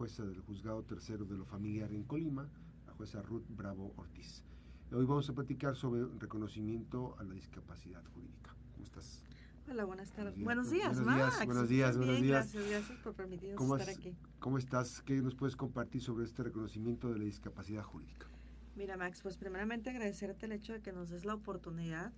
jueza del juzgado tercero de lo familiar en Colima, la jueza Ruth Bravo Ortiz. Hoy vamos a platicar sobre reconocimiento a la discapacidad jurídica. ¿Cómo estás? Hola, buenas tardes. Buenos días, buenos días Buenos días, buenos días. Gracias, gracias por permitirnos ¿Cómo estar aquí. ¿Cómo estás? ¿Qué nos puedes compartir sobre este reconocimiento de la discapacidad jurídica? Mira, Max, pues primeramente agradecerte el hecho de que nos des la oportunidad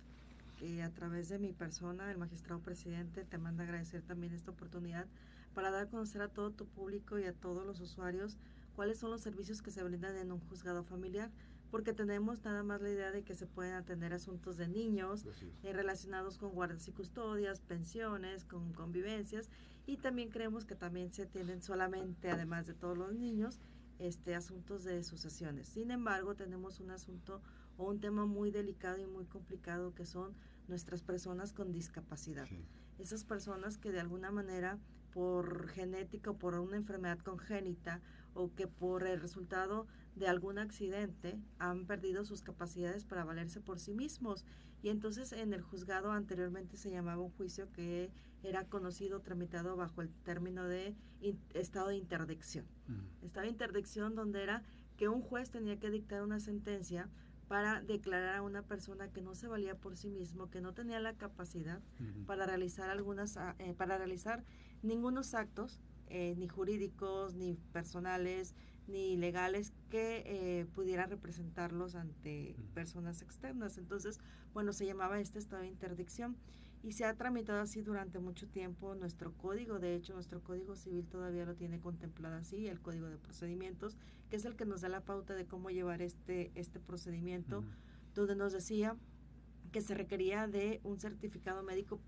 que a través de mi persona, el magistrado presidente, te manda agradecer también esta oportunidad para dar a conocer a todo tu público y a todos los usuarios cuáles son los servicios que se brindan en un juzgado familiar, porque tenemos nada más la idea de que se pueden atender asuntos de niños eh, relacionados con guardas y custodias, pensiones, con convivencias, y también creemos que también se atienden solamente, además de todos los niños, este asuntos de sucesiones. Sin embargo, tenemos un asunto o un tema muy delicado y muy complicado que son nuestras personas con discapacidad. Esas personas que de alguna manera por genética o por una enfermedad congénita o que por el resultado de algún accidente han perdido sus capacidades para valerse por sí mismos. Y entonces en el juzgado anteriormente se llamaba un juicio que era conocido, tramitado bajo el término de estado de interdicción. Estado de interdicción donde era que un juez tenía que dictar una sentencia para declarar a una persona que no se valía por sí mismo, que no tenía la capacidad para realizar algunas, ah, eh, para realizar ningunos actos, eh, ni jurídicos, ni personales, ni legales que eh, pudieran representarlos ante personas externas. Entonces, bueno, se llamaba este estado de interdicción y se ha tramitado así durante mucho tiempo nuestro código. De hecho, nuestro código civil todavía lo tiene contemplado así, el código de procedimientos, que es el que nos da la pauta de cómo llevar este, este procedimiento, donde nos decía que se requería de un certificado médico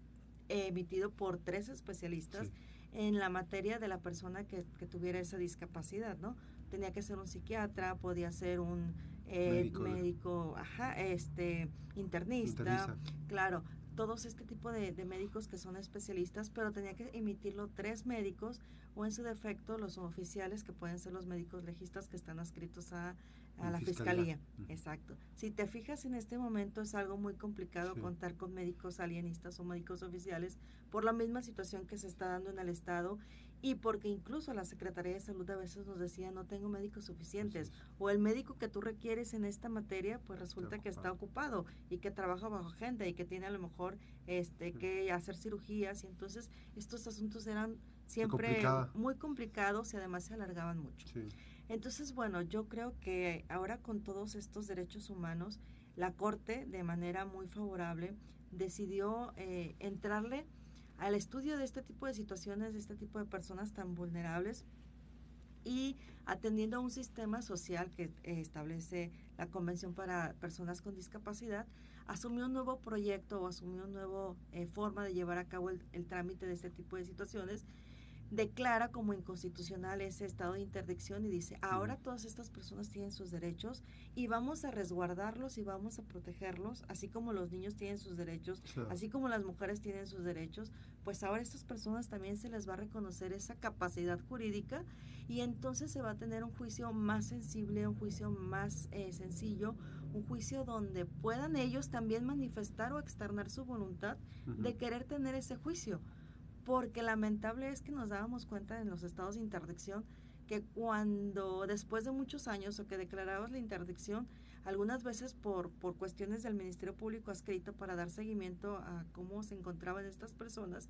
emitido por tres especialistas en la materia de la persona que, que, tuviera esa discapacidad, ¿no? Tenía que ser un psiquiatra, podía ser un eh, médico, ajá, este, internista, claro, todos este tipo de, médicos que son especialistas, pero tenía que emitirlo tres médicos o en su defecto los oficiales que pueden ser los médicos legistas que están adscritos a, la fiscalía. Exacto. Si te fijas en este momento es algo muy complicado contar con médicos alienistas o médicos oficiales por la misma situación que se está dando en el Estado y porque incluso la Secretaría de Salud a veces nos decía no tengo médicos suficientes o el médico que tú requieres en esta materia pues resulta que está ocupado. y que trabaja bajo agenda y que tiene a lo mejor este que hacer cirugías y entonces estos asuntos eran siempre muy complicados y además se alargaban mucho. Entonces, bueno, yo creo que ahora con todos estos derechos humanos, la Corte de manera muy favorable decidió eh, entrarle al estudio de este tipo de situaciones, de este tipo de personas tan vulnerables y atendiendo a un sistema social que eh, establece la Convención para Personas con Discapacidad, asumió un nuevo proyecto o asumió una nueva eh, forma de llevar a cabo el, trámite de este tipo de situaciones declara como inconstitucional ese estado de interdicción y dice, ahora todas estas personas tienen sus derechos y vamos a resguardarlos y vamos a protegerlos, así como los niños tienen sus derechos, así como las mujeres tienen sus derechos, pues ahora a estas personas también se les va a reconocer esa capacidad jurídica y entonces se va a tener un juicio más sensible, un juicio más eh, sencillo, un juicio donde puedan ellos también manifestar o externar su voluntad de querer tener ese juicio porque lamentable es que nos dábamos cuenta en los estados de interdicción que cuando después de muchos años o que declarabas la interdicción, algunas veces por, por cuestiones del Ministerio Público adscrito para dar seguimiento a cómo se encontraban estas personas,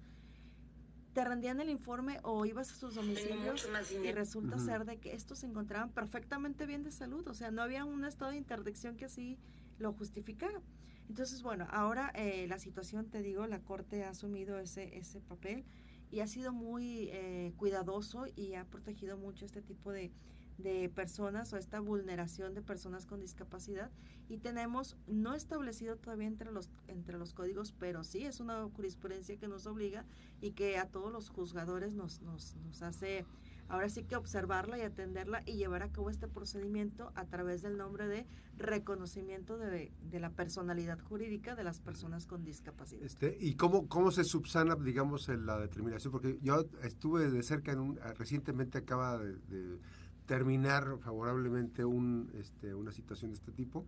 te rendían el informe o ibas a sus domicilios y resulta ser de que estos se encontraban perfectamente bien de salud, o sea, no había un estado de interdicción que así lo justificara. Entonces, bueno, ahora eh, la situación, te digo, la Corte ha asumido ese, ese papel y ha sido muy eh, cuidadoso y ha protegido mucho este tipo de, de personas o esta vulneración de personas con discapacidad. Y tenemos no establecido todavía entre los entre los códigos pero sí es una jurisprudencia que nos obliga y que a todos los juzgadores nos, nos, nos hace Ahora sí que observarla y atenderla y llevar a cabo este procedimiento a través del nombre de reconocimiento de, la personalidad jurídica de las personas con discapacidad. Este, ¿Y cómo, cómo se subsana, digamos, la determinación? Porque yo estuve de cerca, en un, recientemente acaba de, terminar favorablemente un, este, una situación de este tipo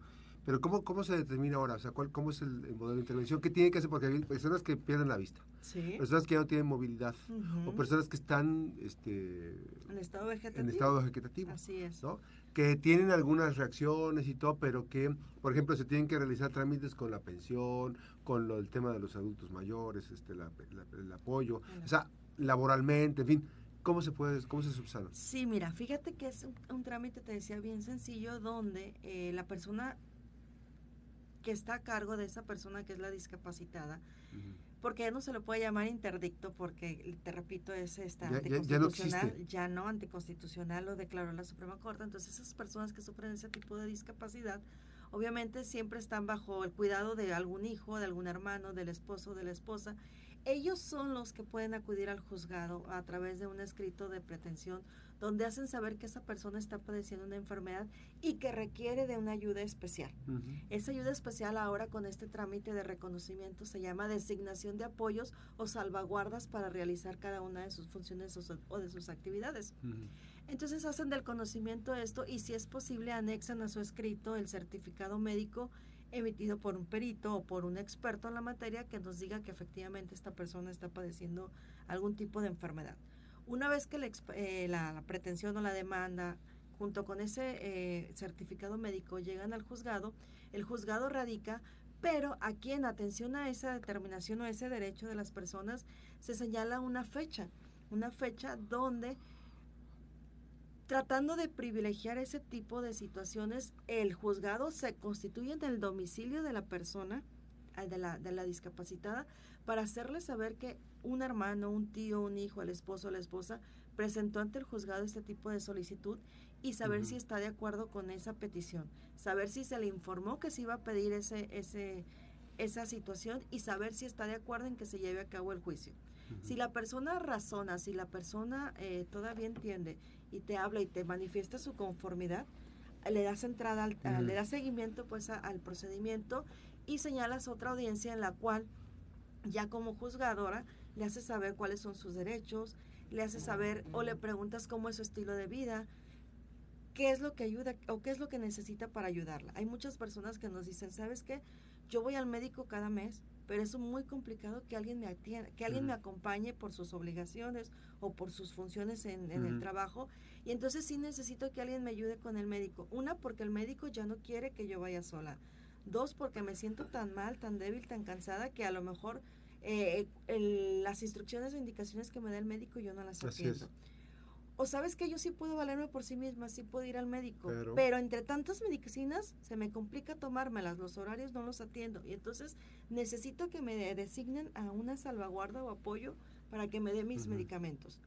Pero ¿cómo, cómo se determina ahora? O sea, ¿cuál, ¿cómo es el, modelo de intervención? ¿Qué tiene que hacer? Porque hay personas que pierden la vista, personas que ya no tienen movilidad, o personas que están este, en estado vegetativo. En estado vegetativo. Así es. ¿no? Que tienen algunas reacciones y todo, pero que, por ejemplo, se tienen que realizar trámites con la pensión, con lo, el tema de los adultos mayores, este, el apoyo, o sea, laboralmente, en fin. ¿Cómo se puede, cómo se subsana? Sí, mira, fíjate que es un, trámite, te decía, bien sencillo, donde eh, la persona que está a cargo de esa persona que es la discapacitada, porque ya no se lo puede llamar interdicto porque, te repito, es esta anticonstitucional, ya, no anticonstitucional, lo declaró la Suprema Corte, entonces esas personas que sufren ese tipo de discapacidad, obviamente siempre están bajo el cuidado de algún hijo, de algún hermano, del esposo, de la esposa, ellos son los que pueden acudir al juzgado a través de un escrito de pretensión donde hacen saber que esa persona está padeciendo una enfermedad y que requiere de una ayuda especial. Esa ayuda especial ahora con este trámite de reconocimiento se llama designación de apoyos o salvaguardas para realizar cada una de sus funciones o, de sus actividades. Entonces hacen del conocimiento esto y si es posible anexan a su escrito el certificado médico emitido por un perito o por un experto en la materia que nos diga que efectivamente esta persona está padeciendo algún tipo de enfermedad. Una vez que eh, la, pretensión o la demanda junto con ese eh, certificado médico llegan al juzgado, el juzgado radica, pero aquí en atención a esa determinación o ese derecho de las personas se señala una fecha, una fecha donde tratando de privilegiar ese tipo de situaciones, el juzgado se constituye en el domicilio de la persona, de la, de la discapacitada, para hacerle saber que un hermano, un tío, un hijo, el esposo o la esposa presentó ante el juzgado este tipo de solicitud y saber si está de acuerdo con esa petición, saber si se le informó que se iba a pedir ese, ese, esa situación y saber si está de acuerdo en que se lleve a cabo el juicio. Si la persona razona, si la persona eh, todavía entiende y te habla y te manifiesta su conformidad, le das entrada, al, le das seguimiento pues al procedimiento y señalas otra audiencia en la cual ya como juzgadora le haces saber cuáles son sus derechos, le haces saber o le preguntas cómo es su estilo de vida, qué es lo que ayuda o qué es lo que necesita para ayudarla. Hay muchas personas que nos dicen, ¿sabes qué? Yo voy al médico cada mes, pero es muy complicado que alguien me atienda, que alguien me acompañe por sus obligaciones o por sus funciones en, el trabajo. Y entonces sí necesito que alguien me ayude con el médico. Una, porque el médico ya no quiere que yo vaya sola. Dos, porque me siento tan mal, tan débil, tan cansada que a lo mejor eh, las instrucciones o indicaciones que me da el médico yo no las atiendo. O sabes que yo sí puedo valerme por sí misma, sí puedo ir al médico, pero, entre tantas medicinas se me complica tomármelas, los horarios no los atiendo y entonces necesito que me designen a una salvaguarda o apoyo para que me dé mis medicamentos.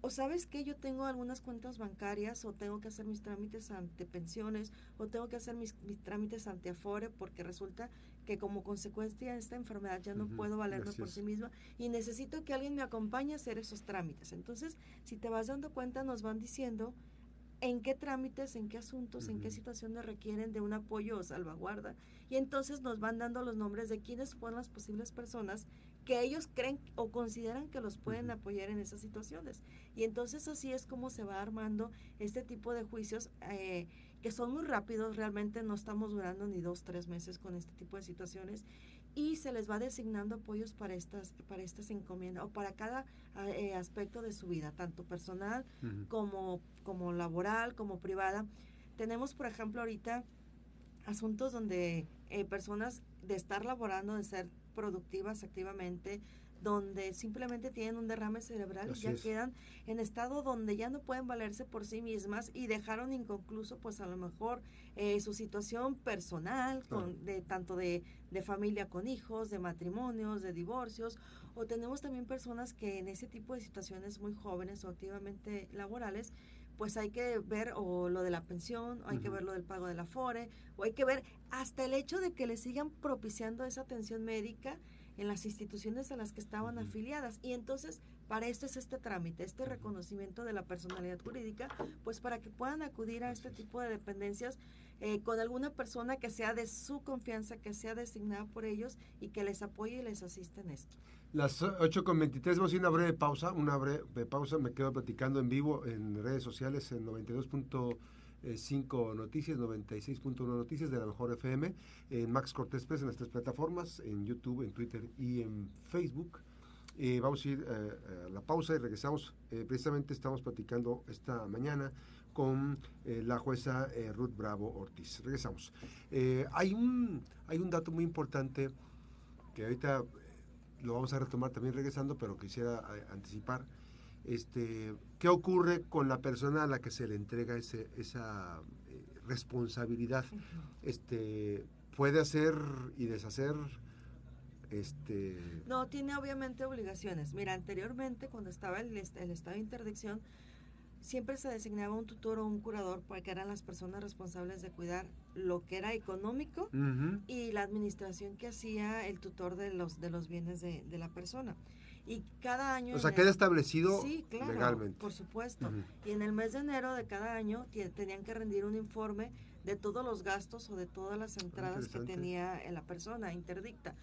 O sabes que yo tengo algunas cuentas bancarias o tengo que hacer mis trámites ante pensiones o tengo que hacer mis, trámites ante Afore porque resulta que como consecuencia de esta enfermedad ya no puedo valerme por sí misma y necesito que alguien me acompañe a hacer esos trámites. Entonces, si te vas dando cuenta, nos van diciendo en qué trámites, en qué asuntos, en qué situaciones requieren de un apoyo o salvaguarda. Y entonces nos van dando los nombres de quiénes son las posibles personas que ellos creen o consideran que los pueden apoyar en esas situaciones. Y entonces así es como se va armando este tipo de juicios eh, que son muy rápidos, realmente no estamos durando ni dos, tres meses con este tipo de situaciones y se les va designando apoyos para estas, para estas encomiendas o para cada eh, aspecto de su vida, tanto personal como, como laboral, como privada. Tenemos, por ejemplo, ahorita asuntos donde eh, personas de estar laborando, de ser productivas activamente, donde simplemente tienen un derrame cerebral y ya quedan en estado donde ya no pueden valerse por sí mismas y dejaron inconcluso pues a lo mejor eh, su situación personal, con, de, tanto de, de, familia con hijos, de matrimonios, de divorcios, o tenemos también personas que en ese tipo de situaciones muy jóvenes o activamente laborales, pues hay que ver o lo de la pensión, o hay que ver lo del pago de la FORE, o hay que ver hasta el hecho de que le sigan propiciando esa atención médica en las instituciones a las que estaban afiliadas. Y entonces, para esto es este trámite, este reconocimiento de la personalidad jurídica, pues para que puedan acudir a este tipo de dependencias eh, con alguna persona que sea de su confianza, que sea designada por ellos y que les apoye y les asista en esto. Las 8 con 23, vamos a una breve pausa, una breve pausa, me quedo platicando en vivo en redes sociales en 92. 5 Noticias, 96.1 Noticias de la Mejor FM, en Max Cortés Press, en estas plataformas, en YouTube, en Twitter y en Facebook. Eh, vamos a ir a la pausa y regresamos. precisamente estamos platicando esta mañana con la jueza Ruth Bravo Ortiz. Regresamos. hay, un, hay un dato muy importante que ahorita lo vamos a retomar también regresando, pero quisiera anticipar este, ¿Qué ocurre con la persona a la que se le entrega ese, esa eh, responsabilidad? este, ¿Puede hacer y deshacer? Este... No, tiene obviamente obligaciones. Mira, anteriormente cuando estaba el, el estado de interdicción, siempre se designaba un tutor o un curador porque eran las personas responsables de cuidar lo que era económico y la administración que hacía el tutor de los, de los bienes de, de la persona y cada año... O sea, queda establecido sí, claro, legalmente. Por supuesto. Y en el mes de enero de cada año tenían que rendir un informe de todos los gastos o de todas las entradas que tenía la persona interdicta.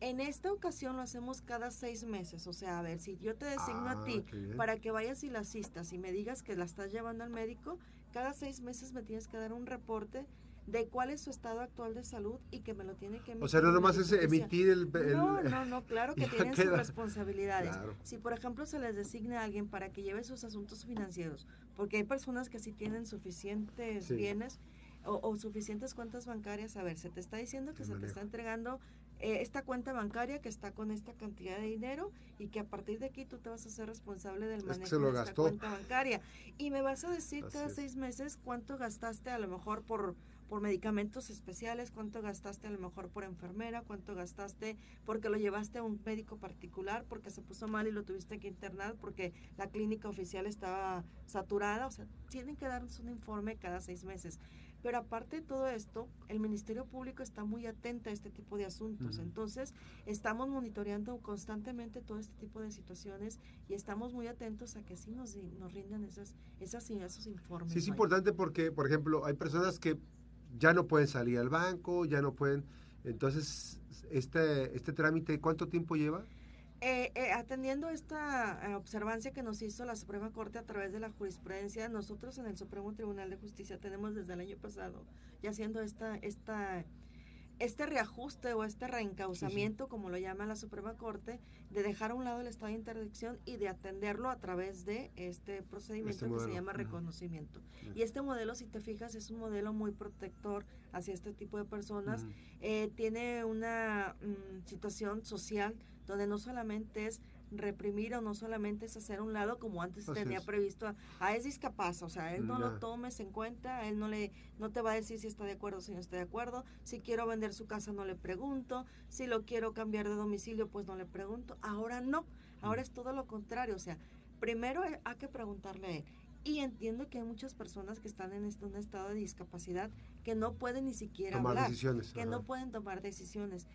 En esta ocasión lo hacemos cada seis meses, o sea, a ver, si yo te designo a ah, ti para que vayas y la asistas y me digas que la estás llevando al médico, cada seis meses me tienes que dar un reporte de cuál es su estado actual de salud y que me lo tiene que emitir. O sea, no nomás es emitir el, No, no, no, claro que tienen sus responsabilidades. Si, por ejemplo, se les designa a alguien para que lleve sus asuntos financieros, porque hay personas que sí tienen suficientes bienes o, suficientes cuentas bancarias, a ver, se te está diciendo que se te está entregando eh, esta cuenta bancaria que está con esta cantidad de dinero y que a partir de aquí tú te vas a ser responsable del manejo de esta cuenta bancaria. Y me vas a decir cada seis meses cuánto gastaste a lo mejor por por medicamentos especiales, cuánto gastaste a lo mejor por enfermera, cuánto gastaste porque lo llevaste a un médico particular, porque se puso mal y lo tuviste que internar, porque la clínica oficial estaba saturada. O sea, tienen que darnos un informe cada seis meses. Pero aparte de todo esto, el Ministerio Público está muy atento a este tipo de asuntos. Entonces, estamos monitoreando constantemente todo este tipo de situaciones y estamos muy atentos a que sí nos, nos rindan esas, esas, esos informes. Sí, es importante porque, por ejemplo, hay personas que ya no pueden salir al banco, ya no pueden... Entonces, este, este trámite, ¿cuánto tiempo lleva? Eh, eh, atendiendo esta eh, observancia que nos hizo la Suprema Corte a través de la jurisprudencia, nosotros en el Supremo Tribunal de Justicia tenemos desde el año pasado ya haciendo esta, esta este reajuste o este reencauzamiento, como lo llama la Suprema Corte, de dejar a un lado el estado de interdicción y de atenderlo a través de este procedimiento este que se llama reconocimiento. Y este modelo, si te fijas, es un modelo muy protector hacia este tipo de personas. Eh, tiene una mm, situación social donde no solamente es reprimir o no solamente es hacer un lado como antes tenía previsto, a, ah, es discapaz, o sea, él no, lo tomes en cuenta, él no le no te va a decir si está de acuerdo o si no está de acuerdo, si quiero vender su casa no le pregunto, si lo quiero cambiar de domicilio pues no le pregunto, ahora no, ahora es todo lo contrario, o sea, primero hay que preguntarle a él. Y entiendo que hay muchas personas que están en este, un estado de discapacidad que no pueden ni siquiera hablar, que no pueden tomar decisiones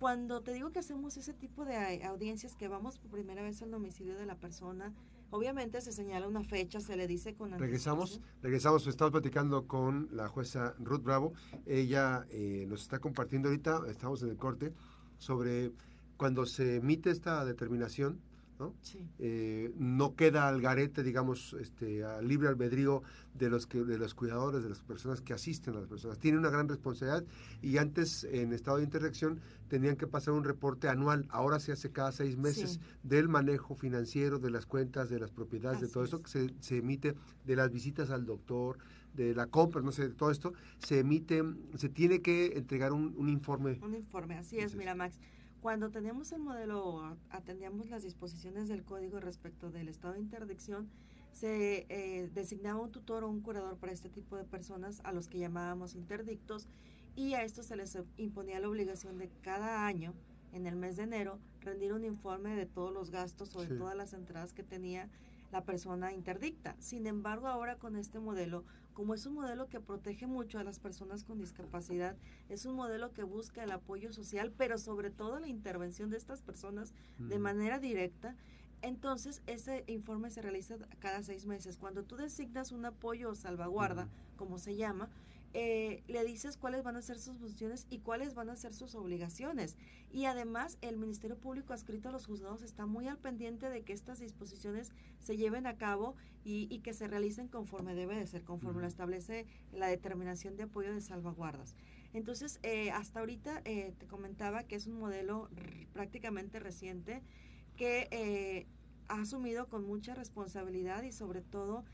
cuando te digo que hacemos ese tipo de audiencias, que vamos por primera vez al domicilio de la persona, obviamente se señala una fecha, se le dice con Regresamos, regresamos, estamos platicando con la jueza Ruth Bravo. Ella eh, nos está compartiendo ahorita, estamos en el corte, sobre cuando se emite esta determinación, ¿no? Eh, no queda al garete, digamos, este, a libre albedrío de los que, de los cuidadores, de las personas que asisten a las personas. Tiene una gran responsabilidad y antes en estado de interacción tenían que pasar un reporte anual, ahora se hace cada seis meses del manejo financiero, de las cuentas, de las propiedades, de todo eso que se, se emite, de las visitas al doctor, de la compra, no sé, de todo esto, se emite, se tiene que entregar un, un informe. Un informe, así es, mira Max. Cuando teníamos el modelo, atendíamos las disposiciones del código respecto del estado de interdicción, se eh, designaba un tutor o un curador para este tipo de personas a los que llamábamos interdictos y a estos se les imponía la obligación de cada año, en el mes de enero, rendir un informe de todos los gastos o de todas las entradas que tenía la persona interdicta. Sin embargo, ahora con este modelo como es un modelo que protege mucho a las personas con discapacidad, es un modelo que busca el apoyo social, pero sobre todo la intervención de estas personas de manera directa. Entonces, ese informe se realiza cada seis meses. Cuando tú designas un apoyo o salvaguarda, como se llama, eh, le dices cuáles van a ser sus funciones y cuáles van a ser sus obligaciones. Y además el Ministerio Público adscrito a los juzgados está muy al pendiente de que estas disposiciones se lleven a cabo y, que se realicen conforme debe de ser, conforme lo establece la determinación de apoyo de salvaguardas. Entonces, eh, hasta ahorita eh, te comentaba que es un modelo prácticamente reciente que ha asumido con mucha responsabilidad y sobre todo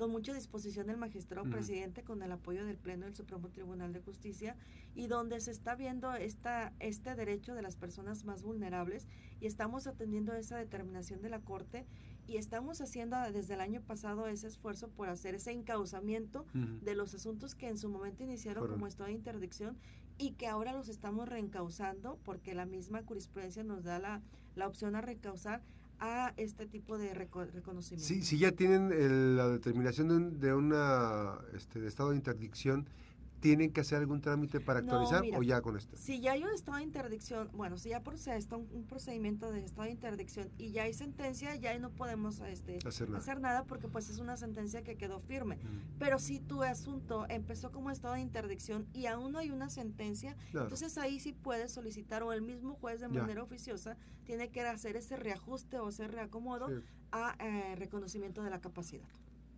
con mucha disposición del magistrado presidente con el apoyo del Pleno del Supremo Tribunal de Justicia y donde se está viendo esta, este derecho de las personas más vulnerables y estamos atendiendo esa determinación de la Corte y estamos haciendo desde el año pasado ese esfuerzo por hacer ese encauzamiento de los asuntos que en su momento iniciaron como estado de interdicción y que ahora los estamos reencauzando porque la misma jurisprudencia nos da la, la opción a reencauzar a este tipo de reconocimiento. Sí, si ya tienen la determinación de, un, de una este, de estado de interdicción, ¿Tienen que hacer algún trámite para actualizar o ya con esto? Si ya hay un estado de interdicción, bueno, si ya un, un procedimiento de estado de interdicción y ya hay sentencia, ya no podemos este, hacer, nada. porque pues es una sentencia que quedó firme. Pero si tu asunto empezó como estado de interdicción y aún no hay una sentencia, entonces ahí sí puedes solicitar o el mismo juez de manera oficiosa tiene que hacer ese reajuste o ese reacomodo a eh, reconocimiento de la capacidad.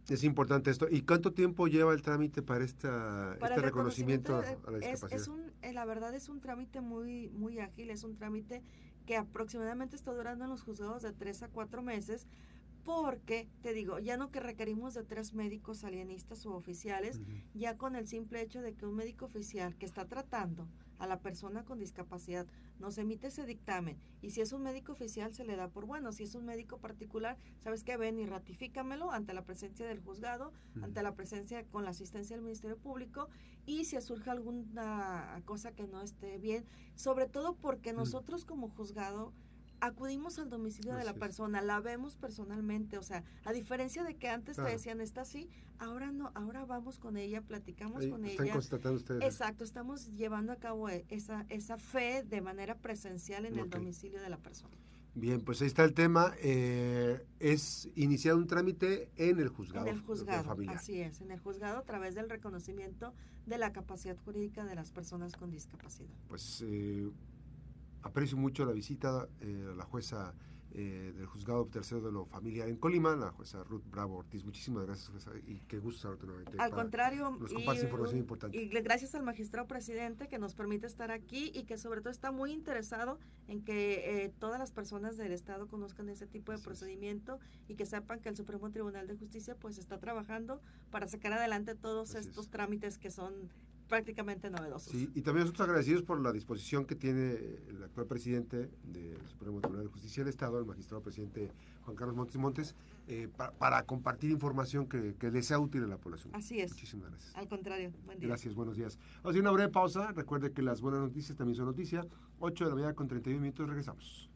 Es importante esto. ¿Y cuánto tiempo lleva el trámite para, esta, este reconocimiento, a la discapacidad? Es, un, eh, la verdad es un trámite muy, muy ágil, es un trámite que aproximadamente está durando en los juzgados de tres a cuatro meses, porque, te digo, ya no que requerimos de tres médicos alienistas o oficiales, ya con el simple hecho de que un médico oficial que está tratando a la persona con discapacidad nos emite ese dictamen y si es un médico oficial se le da por bueno, si es un médico particular, sabes que ven y ratifícamelo ante la presencia del juzgado, ante la presencia con la asistencia del Ministerio Público y si surge alguna cosa que no esté bien, sobre todo porque nosotros como juzgado acudimos al domicilio de la persona, la vemos personalmente, o sea, a diferencia de que antes te decían, está así, ahora no, ahora vamos con ella, platicamos con están ella. constatando ustedes. Exacto, estamos llevando a cabo e, esa, esa fe de manera presencial en el domicilio de la persona. Bien, pues ahí está el tema. Eh, es iniciar un trámite en el juzgado. En el juzgado, así es, en el juzgado a través del reconocimiento de la capacidad jurídica de las personas con discapacidad. Pues eh, Aprecio mucho la visita eh, a la jueza eh, del juzgado tercero de lo familiar en Colima, la jueza Ruth Bravo Ortiz. Muchísimas gracias, jueza, y qué gusto saludarte nuevamente. Al contrario, nos información importante. Y gracias al magistrado presidente que nos permite estar aquí y que sobre todo está muy interesado en que eh, todas las personas del Estado conozcan ese tipo de procedimiento y que sepan que el Supremo Tribunal de Justicia pues está trabajando para sacar adelante todos estos trámites que son prácticamente novedosos. Sí, y también nosotros agradecidos por la disposición que tiene el actual presidente del Supremo Tribunal de Justicia del Estado, el magistrado presidente Juan Carlos Montes Montes, eh, para, compartir información que, que le sea útil a la población. Así es. Muchísimas gracias. Al contrario, buen día. Gracias, buenos días. Vamos a hacer una breve pausa. Recuerde que las buenas noticias también son noticias. 8 de la mañana con 31 minutos, regresamos.